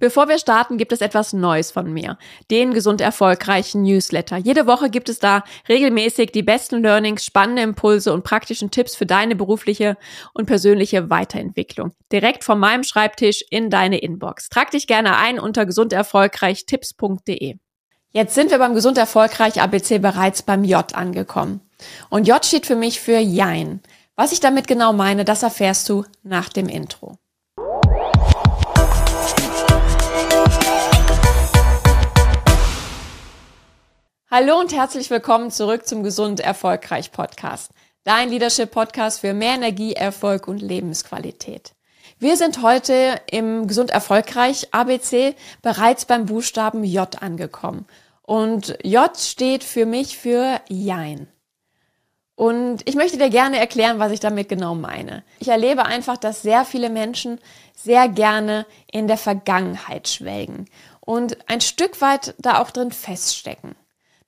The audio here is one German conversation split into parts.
Bevor wir starten, gibt es etwas Neues von mir. Den gesund erfolgreichen Newsletter. Jede Woche gibt es da regelmäßig die besten Learnings, spannende Impulse und praktischen Tipps für deine berufliche und persönliche Weiterentwicklung. Direkt von meinem Schreibtisch in deine Inbox. Trag dich gerne ein unter gesunderfolgreichtipps.de. Jetzt sind wir beim Gesund Erfolgreich ABC bereits beim J angekommen. Und J steht für mich für Jein. Was ich damit genau meine, das erfährst du nach dem Intro. Hallo und herzlich willkommen zurück zum Gesund Erfolgreich Podcast. Dein Leadership Podcast für mehr Energie, Erfolg und Lebensqualität. Wir sind heute im Gesund Erfolgreich ABC bereits beim Buchstaben J angekommen. Und J steht für mich für Jein. Und ich möchte dir gerne erklären, was ich damit genau meine. Ich erlebe einfach, dass sehr viele Menschen sehr gerne in der Vergangenheit schwelgen und ein Stück weit da auch drin feststecken.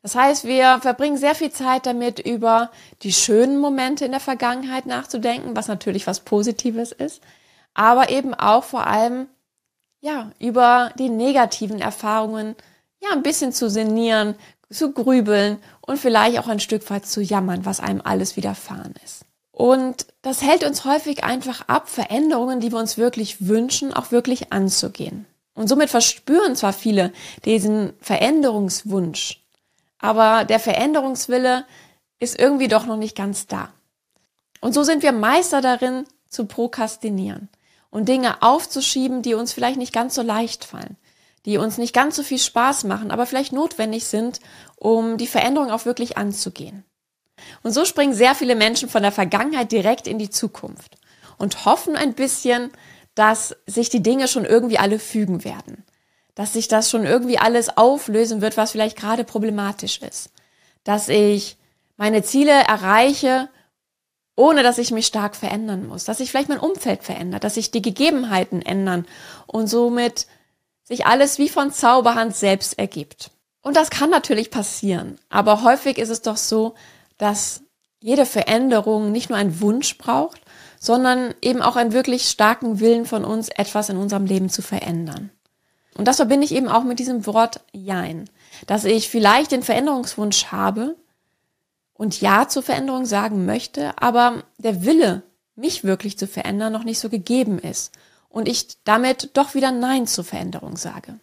Das heißt, wir verbringen sehr viel Zeit damit, über die schönen Momente in der Vergangenheit nachzudenken, was natürlich was Positives ist, aber eben auch vor allem, ja, über die negativen Erfahrungen, ja, ein bisschen zu sinnieren, zu grübeln und vielleicht auch ein Stück weit zu jammern, was einem alles widerfahren ist. Und das hält uns häufig einfach ab, Veränderungen, die wir uns wirklich wünschen, auch wirklich anzugehen. Und somit verspüren zwar viele diesen Veränderungswunsch, aber der Veränderungswille ist irgendwie doch noch nicht ganz da. Und so sind wir Meister darin, zu prokrastinieren und Dinge aufzuschieben, die uns vielleicht nicht ganz so leicht fallen, die uns nicht ganz so viel Spaß machen, aber vielleicht notwendig sind, um die Veränderung auch wirklich anzugehen. Und so springen sehr viele Menschen von der Vergangenheit direkt in die Zukunft und hoffen ein bisschen, dass sich die Dinge schon irgendwie alle fügen werden dass sich das schon irgendwie alles auflösen wird, was vielleicht gerade problematisch ist. Dass ich meine Ziele erreiche, ohne dass ich mich stark verändern muss. Dass sich vielleicht mein Umfeld verändert, dass sich die Gegebenheiten ändern und somit sich alles wie von Zauberhand selbst ergibt. Und das kann natürlich passieren. Aber häufig ist es doch so, dass jede Veränderung nicht nur einen Wunsch braucht, sondern eben auch einen wirklich starken Willen von uns, etwas in unserem Leben zu verändern. Und das verbinde ich eben auch mit diesem Wort Jein. Dass ich vielleicht den Veränderungswunsch habe und Ja zur Veränderung sagen möchte, aber der Wille, mich wirklich zu verändern, noch nicht so gegeben ist. Und ich damit doch wieder Nein zur Veränderung sage.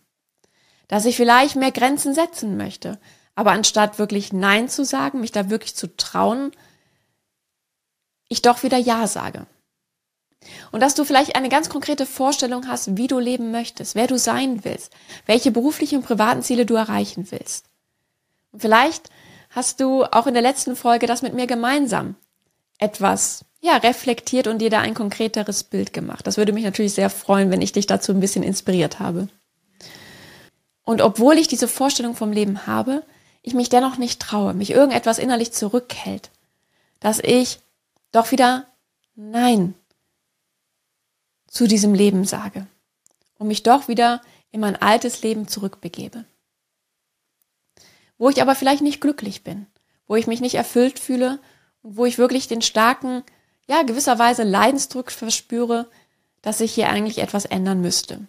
Dass ich vielleicht mehr Grenzen setzen möchte, aber anstatt wirklich Nein zu sagen, mich da wirklich zu trauen, ich doch wieder Ja sage. Und dass du vielleicht eine ganz konkrete Vorstellung hast, wie du leben möchtest, wer du sein willst, welche beruflichen und privaten Ziele du erreichen willst. Und vielleicht hast du auch in der letzten Folge das mit mir gemeinsam etwas ja, reflektiert und dir da ein konkreteres Bild gemacht. Das würde mich natürlich sehr freuen, wenn ich dich dazu ein bisschen inspiriert habe. Und obwohl ich diese Vorstellung vom Leben habe, ich mich dennoch nicht traue, mich irgendetwas innerlich zurückhält, dass ich doch wieder Nein zu diesem Leben sage und mich doch wieder in mein altes Leben zurückbegebe. Wo ich aber vielleicht nicht glücklich bin, wo ich mich nicht erfüllt fühle und wo ich wirklich den starken, ja, gewisserweise Leidensdruck verspüre, dass sich hier eigentlich etwas ändern müsste.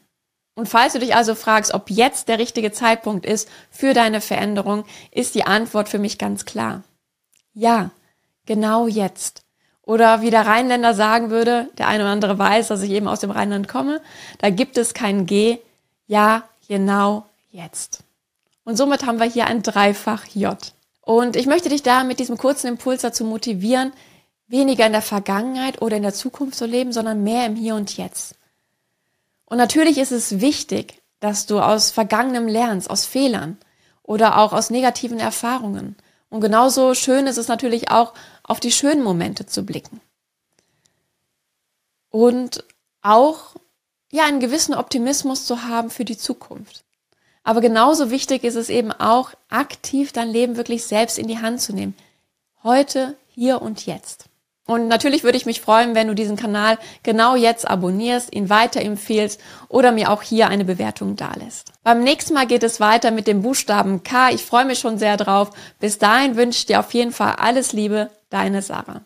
Und falls du dich also fragst, ob jetzt der richtige Zeitpunkt ist für deine Veränderung, ist die Antwort für mich ganz klar. Ja, genau jetzt. Oder wie der Rheinländer sagen würde, der eine oder andere weiß, dass ich eben aus dem Rheinland komme, da gibt es kein G, ja, genau jetzt. Und somit haben wir hier ein Dreifach J. Und ich möchte dich da mit diesem kurzen Impuls dazu motivieren, weniger in der Vergangenheit oder in der Zukunft zu leben, sondern mehr im Hier und Jetzt. Und natürlich ist es wichtig, dass du aus Vergangenem lernst, aus Fehlern oder auch aus negativen Erfahrungen. Und genauso schön ist es natürlich auch, auf die schönen Momente zu blicken. Und auch, ja, einen gewissen Optimismus zu haben für die Zukunft. Aber genauso wichtig ist es eben auch, aktiv dein Leben wirklich selbst in die Hand zu nehmen. Heute, hier und jetzt. Und natürlich würde ich mich freuen, wenn du diesen Kanal genau jetzt abonnierst, ihn weiterempfehlst oder mir auch hier eine Bewertung dalässt. Beim nächsten Mal geht es weiter mit dem Buchstaben K. Ich freue mich schon sehr drauf. Bis dahin wünsche ich dir auf jeden Fall alles Liebe, deine Sarah.